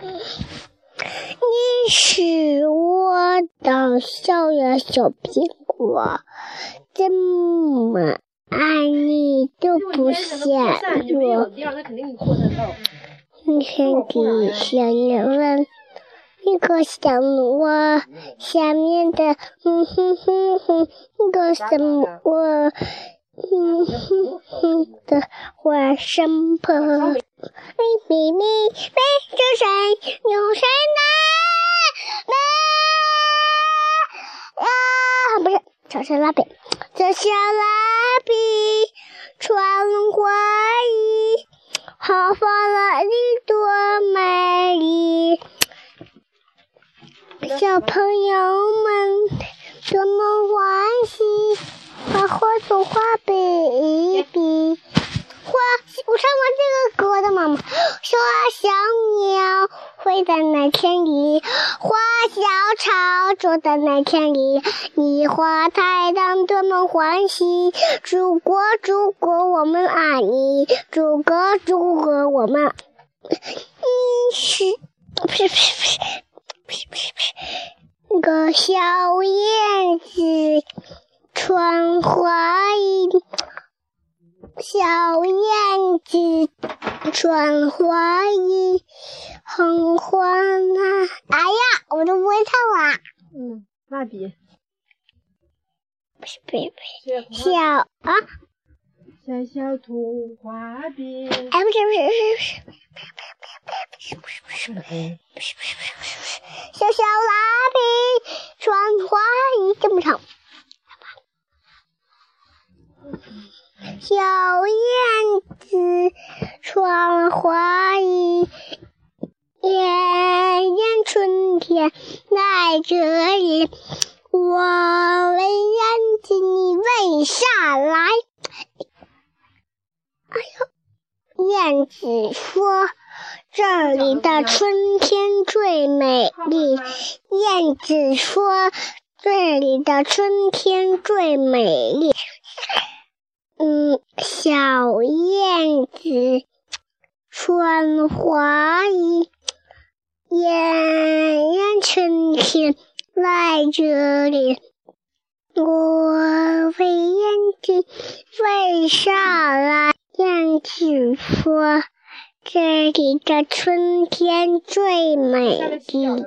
你是我的小呀小苹果，怎么爱你都不嫌多。你看地下有人，一个像我下面的，嗯哼哼哼，一个什么我。嗯哼哼的花生婆，咪咪咪，飞着谁？有谁呢？啊，不是，这是蜡笔，这小蜡笔穿花衣，好发了你多美丽，小朋友们多么欢喜。把花做花比一比，花我唱过这个歌的说小鸟飞在那天里，花小草住在那天里，你花太阳多么欢喜。祖国祖国我们爱你，祖国祖国我们。你是不是不是不是不是不是不是那个小燕子。穿花衣，小燕子穿花衣，很欢啊！哎呀，我都不会唱了。嗯，蜡笔。不是不是不是，小啊。小小图画笔。哎，不是不是不是不是不是不是不是不是不是不是不是不是小小蜡笔穿花衣，这么唱。小燕子穿花衣，年年春天来这里。我问燕子你为啥来？哎呦，燕子说这里的春天最美丽。燕子说这里的春天最美丽。嗯，小燕子穿花衣，年年春天来这里。我问燕子为啥来？燕子说这里的春天最美丽。